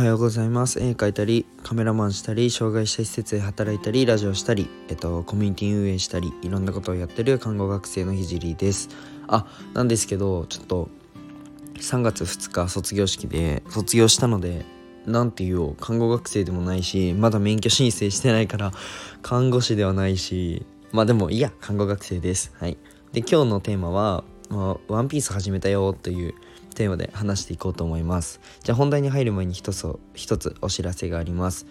はようございます。絵描いたりカメラマンしたり障害者施設で働いたりラジオしたり、えっと、コミュニティ運営したりいろんなことをやってる看護学生のひじりです。あなんですけどちょっと3月2日卒業式で卒業したので何て言おう看護学生でもないしまだ免許申請してないから看護師ではないしまあでもいや看護学生です。はい。で今日のテーマは「まあ、ワンピース始めたよ」というテーマで話していこうと思います。じゃあ本題に入る前に一つ一つお知らせがあります。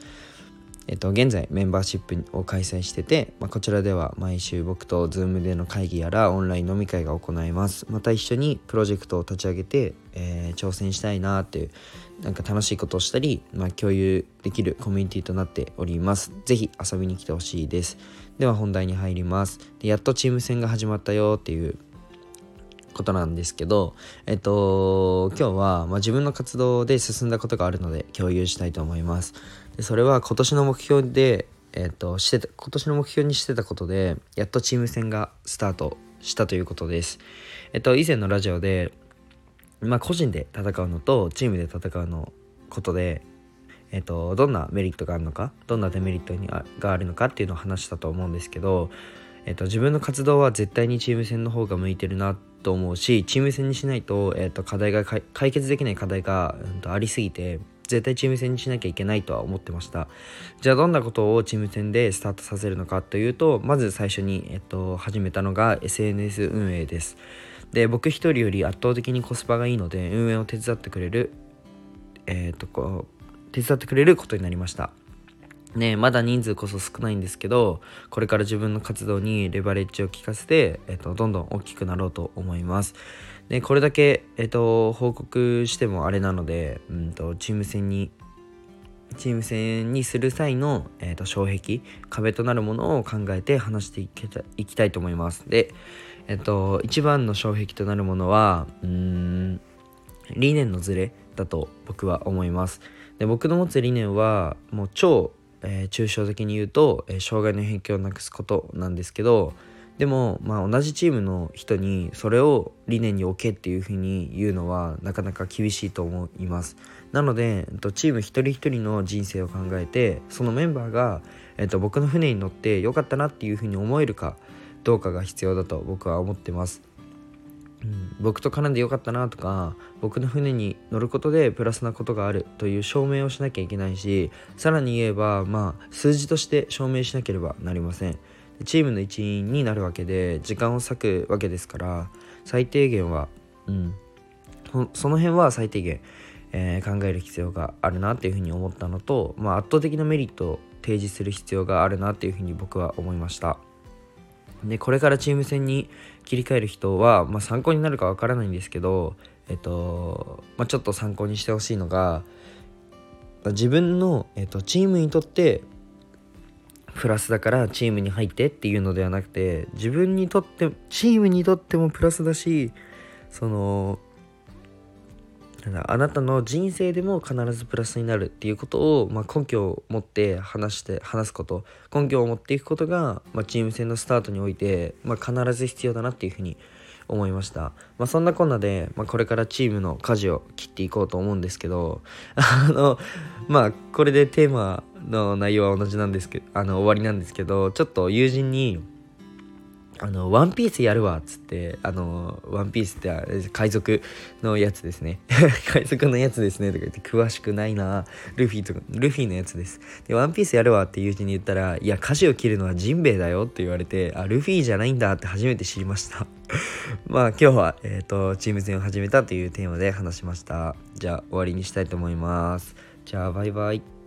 えっと、現在メンバーシップを開催してて、まあ、こちらでは毎週僕と Zoom での会議やらオンライン飲み会が行えます。また一緒にプロジェクトを立ち上げて、えー、挑戦したいなっていうなんか楽しいことをしたり、まあ、共有できるコミュニティとなっております。是非遊びに来てほしいです。では本題に入ります。でやっとチーム戦が始まったよっていうことなんですけど、えっと、今日は、まあ、自分の活動で進んだことがあるので共有したいと思います。でそれは今年の目標で、えっと、してた今年の目標にしてたことでやっとチーム戦がスタートしたということです。えっと、以前のラジオで、まあ、個人で戦うのとチームで戦うのことでえっと、どんなメリットがあるのかどんなデメリットにあがあるのかっていうのを話したと思うんですけど、えっと、自分の活動は絶対にチーム戦の方が向いてるなっと思うしチーム戦にしないと,、えー、と課題が解決できない課題が、うん、とありすぎて絶対チーム戦にしなきゃいけないとは思ってました。じゃあどんなことをチーム戦でスタートさせるのかというとまず最初に、えっと、始めたのが SNS 運営です。で僕一人より圧倒的にコスパがいいので運営を手伝ってくれるえっ、とこう手伝ってくれることになりました。ねまだ人数こそ少ないんですけどこれから自分の活動にレバレッジを効かせて、えっと、どんどん大きくなろうと思います。でこれだけ、えっと、報告してもあれなので、うんと、チーム戦にチーム戦にする際の、えーと、障壁壁となるものを考えて話していけたいきたいと思います。で、えっと、一番の障壁となるものはうん理念のズレだと僕は思います。で僕の持つ理念はもう超えー、抽象的に言うと、えー、障害の偏見をなくすことなんですけどでも、まあ、同じチームの人にそれを理念に置けっていうふうに言うのはなかなか厳しいと思います。なので、チーム一人一人の人生を考えてそのメンバーが、えっと、僕の船に乗ってよかったなっていうふうに思えるかどうかが必要だと僕は思ってます。うん、僕と絡んでよかったなとか僕の船に乗ることでプラスなことがあるという証明をしなきゃいけないしさらに言えばまあ数字として証明しなければなりません。チームの一員になるわけで時間を割くわけですから最低限は、うん、その辺は最低限、えー、考える必要があるなっていうふうに思ったのと、まあ、圧倒的なメリットを提示する必要があるなっていうふうに僕は思いました。でこれからチーム戦に切り替える人は、まあ、参考になるかわからないんですけど、えっとまあ、ちょっと参考にしてほしいのが自分の、えっと、チームにとってプラスだからチームに入ってっていうのではなくて自分にとってチームにとってもプラスだしそのあなたの人生でも必ずプラスになるっていうことを、まあ、根拠を持って話して話すこと根拠を持っていくことが、まあ、チーム戦のスタートにおいて、まあ、必ず必要だなっていうふうに思いました、まあ、そんなこんなで、まあ、これからチームの舵を切っていこうと思うんですけど あのまあこれでテーマの内容は同じなんですけどあの終わりなんですけどちょっと友人にあの、ワンピースやるわっつって、あの、ワンピースって海賊のやつですね。海賊のやつですねとか言って詳しくないな。ルフィとか、ルフィのやつです。で、ワンピースやるわって友人に言ったら、いや、舵を切るのはジンベエだよって言われて、あ、ルフィじゃないんだって初めて知りました。まあ今日は、えっ、ー、と、チーム戦を始めたというテーマで話しました。じゃあ終わりにしたいと思います。じゃあバイバイ。